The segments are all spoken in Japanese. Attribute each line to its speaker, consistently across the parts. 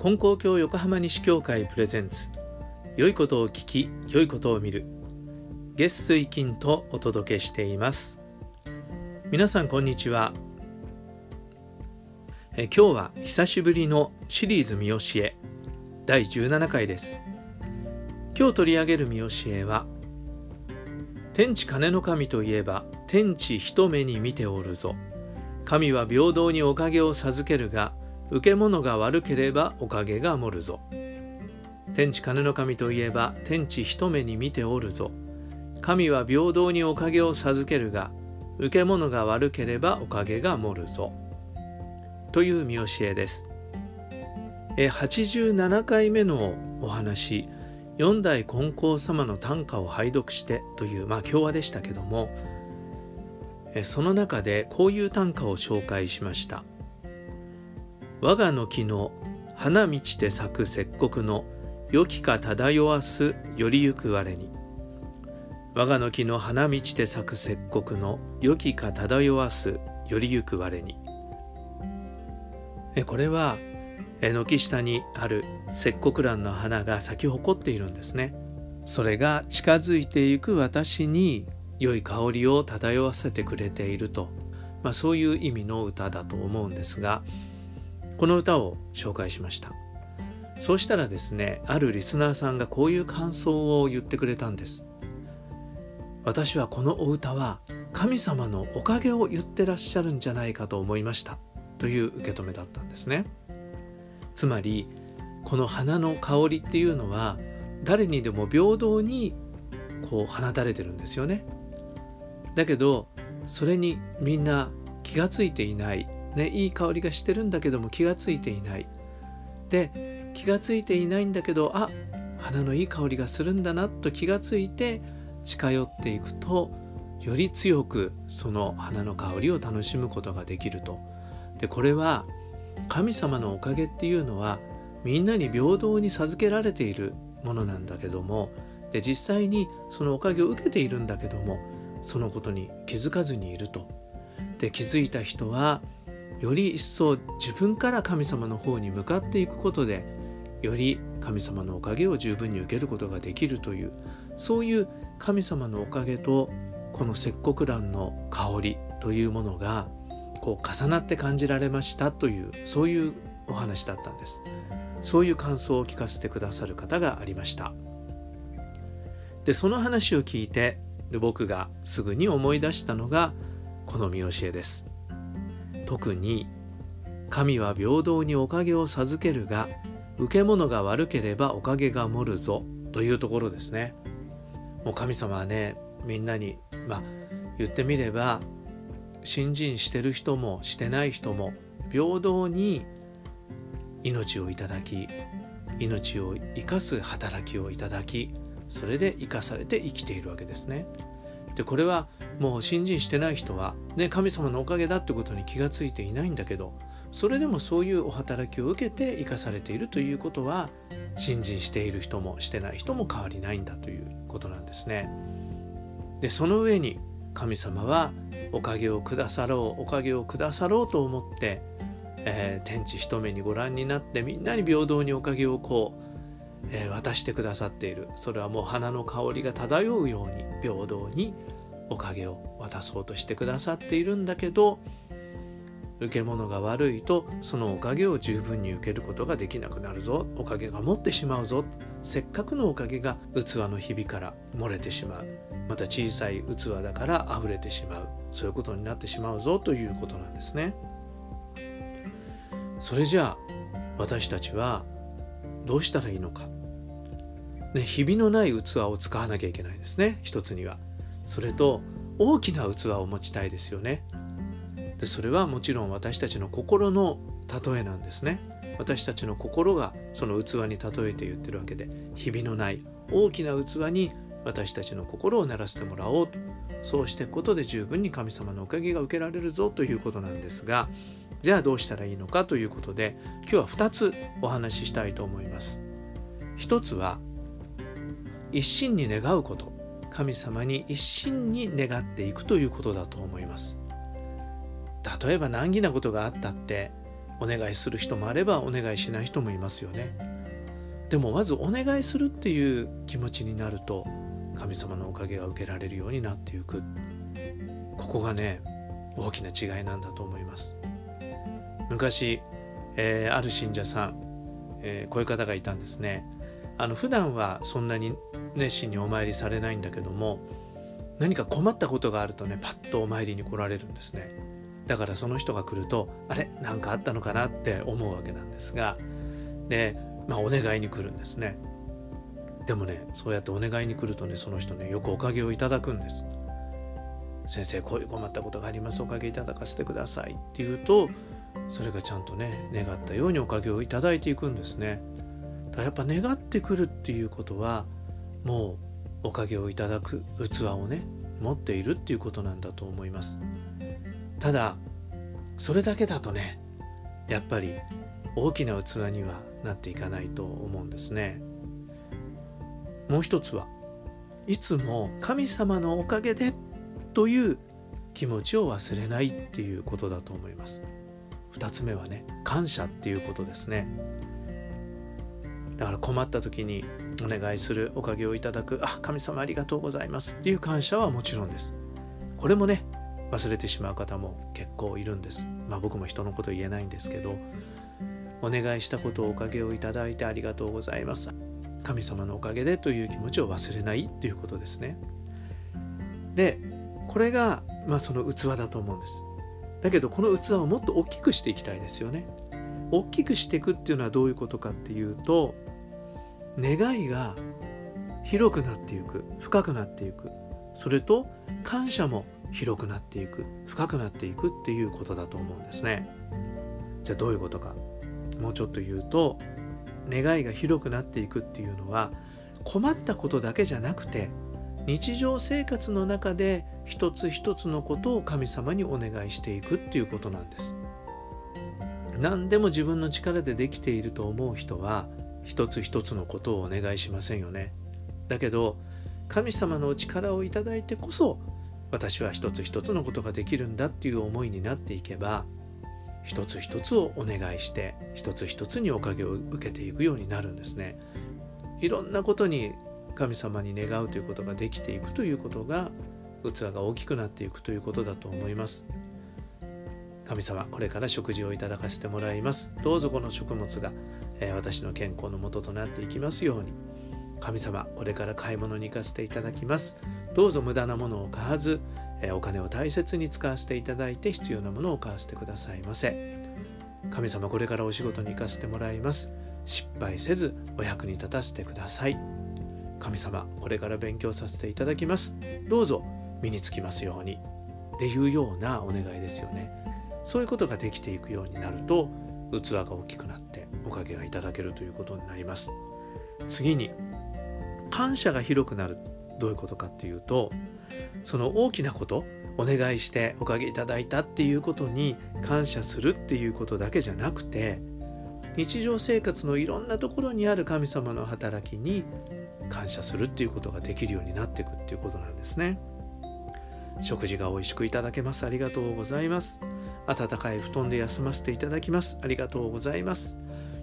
Speaker 1: 金光教横浜西教会プレゼンツ。良いことを聞き良いことを見る。月水金とお届けしています。皆さんこんにちは。え今日は久しぶりのシリーズ見教え第17回です。今日取り上げる見教えは天地金の神といえば天地一目に見ておるぞ。神は平等におかげを授けるが受け物が悪ければおかげが盛るぞ。天地金の神といえば天地一目に見ておるぞ。神は平等におかげを授けるが受け物が悪ければおかげが盛るぞ。という見教えです。え87回目のお話四代金光様の短歌を拝読してというまあ共和でしたけどもその中でこういう短歌を紹介しました「我がの木の花満ちて咲く石刻の良きか漂わすよりゆく我に。我がの木の花満ちて咲く石刻の良きか漂わすよりゆく我に。えこれは軒下にある石刻蘭の花が咲き誇っているんですね。それが近づいていく私に良い香りを漂わせてくれていると、まあ、そういう意味の歌だと思うんですがこの歌を紹介しました。そうしたらですねあるリスナーさんがこういう感想を言ってくれたんです。私はこのお歌は神様のおかげを言ってらっしゃるんじゃないかと思いました。という受け止めだったんですね。つまりこの花の香りっていうのは誰にでも平等にこう放たれてるんですよね。だけどそれにみんな気がついていない。ね、いい香りがしてるんだけども気がついていない。で気がついていないんだけどあ花のいい香りがするんだなと気がついて近寄っていくとより強くその花の香りを楽しむことができると。でこれは神様のおかげっていうのはみんなに平等に授けられているものなんだけどもで実際にそのおかげを受けているんだけどもそのことに気づかずにいると。で気づいた人はより一層自分から神様の方に向かっていくことでより神様のおかげを十分に受けることができるというそういう神様のおかげとこの石黒蘭の香りというものがこう重なって感じられましたというそういうお話だったんです。そういう感想を聞かせてくださる方がありました。でその話を聞いて僕がすぐに思い出したのがこの見教えです。特に神は平等におかげを授けるが受け物が悪ければおかげが盛るぞというところですねもう神様はねみんなにまあ言ってみれば信心してる人もしてない人も平等に命をいただき命を生かす働きをいただきそれで生かされて生きているわけですね。でこれはもう信心してない人は、ね、神様のおかげだってことに気がついていないんだけどそれでもそういうお働きを受けて生かされているということは信心している人もしてない人も変わりないんだということなんですね。でその上に神様はおかげをくださろうおかげをくださろうと思って、えー、天地一目にご覧になってみんなに平等におかげをこうえ、渡してくださっている。それはもう花の香りが漂うように平等におかげを渡そうとしてくださっているんだけど受け物が悪いとそのおかげを十分に受けることができなくなるぞ。おかげが持ってしまうぞ。せっかくのおかげが器のひびから漏れてしまう。また小さい器だから溢れてしまう。そういうことになってしまうぞということなんですね。それじゃあ私たちはどうしたらいいのか。ね、ひびのない器を使わなきゃいけないですね。一つには。それと大きな器を持ちたいですよね。でそれはもちろん私たちの心の例えなんですね。私たちの心がその器に例えて言ってるわけでひびのない大きな器に私たちの心を鳴らしてもらおうと。そうしていくことで十分に神様のおかげが受けられるぞということなんですがじゃあどうしたらいいのかということで今日は2つお話ししたいと思います。一つは一心に願うこと。神様に一心に願っていくということだと思います。例えば難儀なことがあったってお願いする人もあればお願いしない人もいますよね。でもまずお願いするっていう気持ちになると神様のおかげが受けられるようになっていく。ここがね大きな違いなんだと思います。昔、えー、ある信者さん、えー、こういう方がいたんですね。あの普段はそんなに熱心にお参りされないんだけども何か困ったことがあるとねパッとお参りに来られるんですね。だからその人が来るとあれ何かあったのかなって思うわけなんですがでまあお願いに来るんですね。でもねそうやってお願いに来るとねその人ねよくおかげをいただくんです。先生こういう困ったことがあります。おかげいただかせてくださいって言うとそれがちゃんとね願ったようにおかげをいただいていくんですね。だやっぱ願ってくるっていうことはもうおかげをいただく器をね持っているっていうことなんだと思います。ただそれだけだとねやっぱり大きな器にはなっていかないと思うんですね。もう一つはいつも神様のおかげでという気持ちを忘れないっていうことだと思います。2つ目はね感謝っていうことですね。だから困った時にお願いするおかげをいただくあ神様ありがとうございますっていう感謝はもちろんです。これもね忘れてしまう方も結構いるんです。まあ僕も人のこと言えないんですけどお願いしたことをおかげをいただいてありがとうございます。神様のおかげでという気持ちを忘れないということですね。でこれがまあその器だと思うんです。だけどこの器をもっと大きくしていきたいですよね。大きくしていくっていうのはどういうことかっていうと願いが広くなっていく深くなっていく。それと感謝も広くなっていく深くなっていくっていうことだと思うんですね。じゃあどういうことか。もうちょっと言うと願いが広くなっていくっていうのは困ったことだけじゃなくて日常生活の中で一つ一つのことを神様にお願いしていくっていうことなんです。何でも自分の力でできていると思う人は一つ一つのことをお願いしませんよね。だけど神様のお力をいただいてこそ私は一つ一つのことができるんだっていう思いになっていけば一つ一つをお願いして一つ一つにおかげを受けていくようになるんですね。いろんなことに神様に願うということができていくということが器が大きくなっていくということだと思います。神様これから食事をいただかせてもらいます。どうぞこの食物が、えー、私の健康のもととなっていきますように。神様これから買い物に行かせていただきます。どうぞ無駄なものを買わず、えー、お金を大切に使わせていただいて必要なものを買わせてくださいませ。神様これからお仕事に行かせてもらいます。失敗せずお役に立たせてください。神様これから勉強させていただきます。どうぞ身につきますように。っていうようなお願いですよね。そういうことができていくようになると器が大きくなっておかげがいただけるということになります。次に感謝が広くなるどういうことかっていうとその大きなことお願いしておかげいただいたっていうことに感謝するっていうことだけじゃなくて日常生活のいろんなところにある神様の働きに感謝するっていうことができるようになっていくっていうことなんですね。食事が美味しくいただけます。ありがとうございます。暖かい布団で休ませていただきます。ありがとうございます。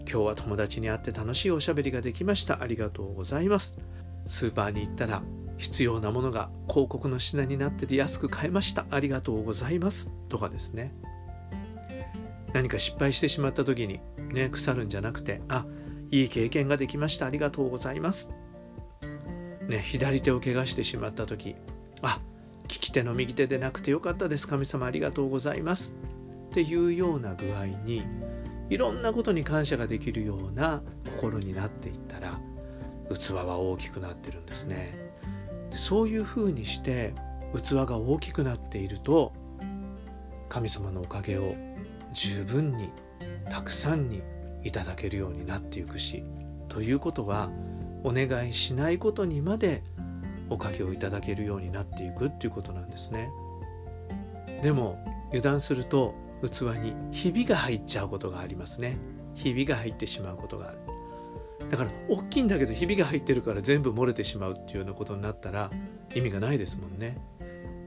Speaker 1: 今日は友達に会って楽しいおしゃべりができました。ありがとうございます。スーパーに行ったら必要なものが広告の品になってて安く買えました。ありがとうございます。とかですね。何か失敗してしまった時にね腐るんじゃなくてあいい経験ができました。ありがとうございます。ね、左手を怪我してしまった時あ利き手の右手でなくてよかったです。神様ありがとうございます。っていうような具合にいろんなことに感謝ができるような心になっていったら器は大きくなってるんですね。そういうふうにして器が大きくなっていると神様のおかげを十分にたくさんにいただけるようになっていくしということはお願いしないことにまでおかげをいただけるようになっていくっていうことなんですね。でも油断すると器にひびが入っちゃうことがありますね。ひびが入ってしまうことがある。だから大きいんだけどひびが入ってるから全部漏れてしまうっていうようなことになったら意味がないですもんね。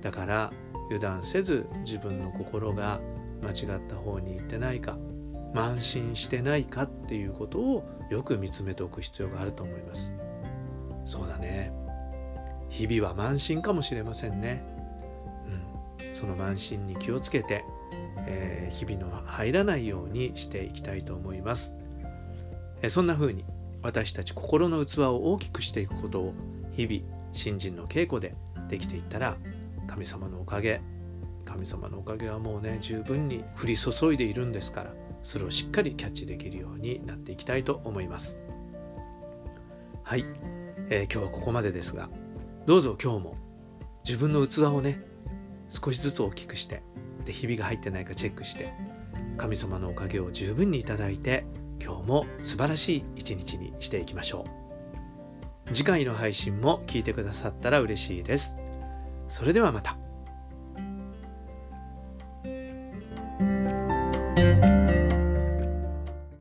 Speaker 1: だから油断せず自分の心が間違った方に行ってないか慢心してないかっていうことをよく見つめておく必要があると思います。そうだね。日々は慢心かもしれませんね、うん、その慢心に気をつけて、えー、日々の入らないようにしていきたいと思います、え、そんな風に私たち心の器を大きくしていくことを日々新人の稽古でできていったら神様のおかげ神様のおかげはもうね十分に降り注いでいるんですからそれをしっかりキャッチできるようになっていきたいと思います。はい、えー、今日はここまでですがどうぞ今日も。自分の器をね少しずつ大きくしてでひびが入ってないかチェックして神様のおかげを十分にいただいて今日も素晴らしい一日にしていきましょう。次回の配信も聞いてくださったら嬉しいです。それではまた。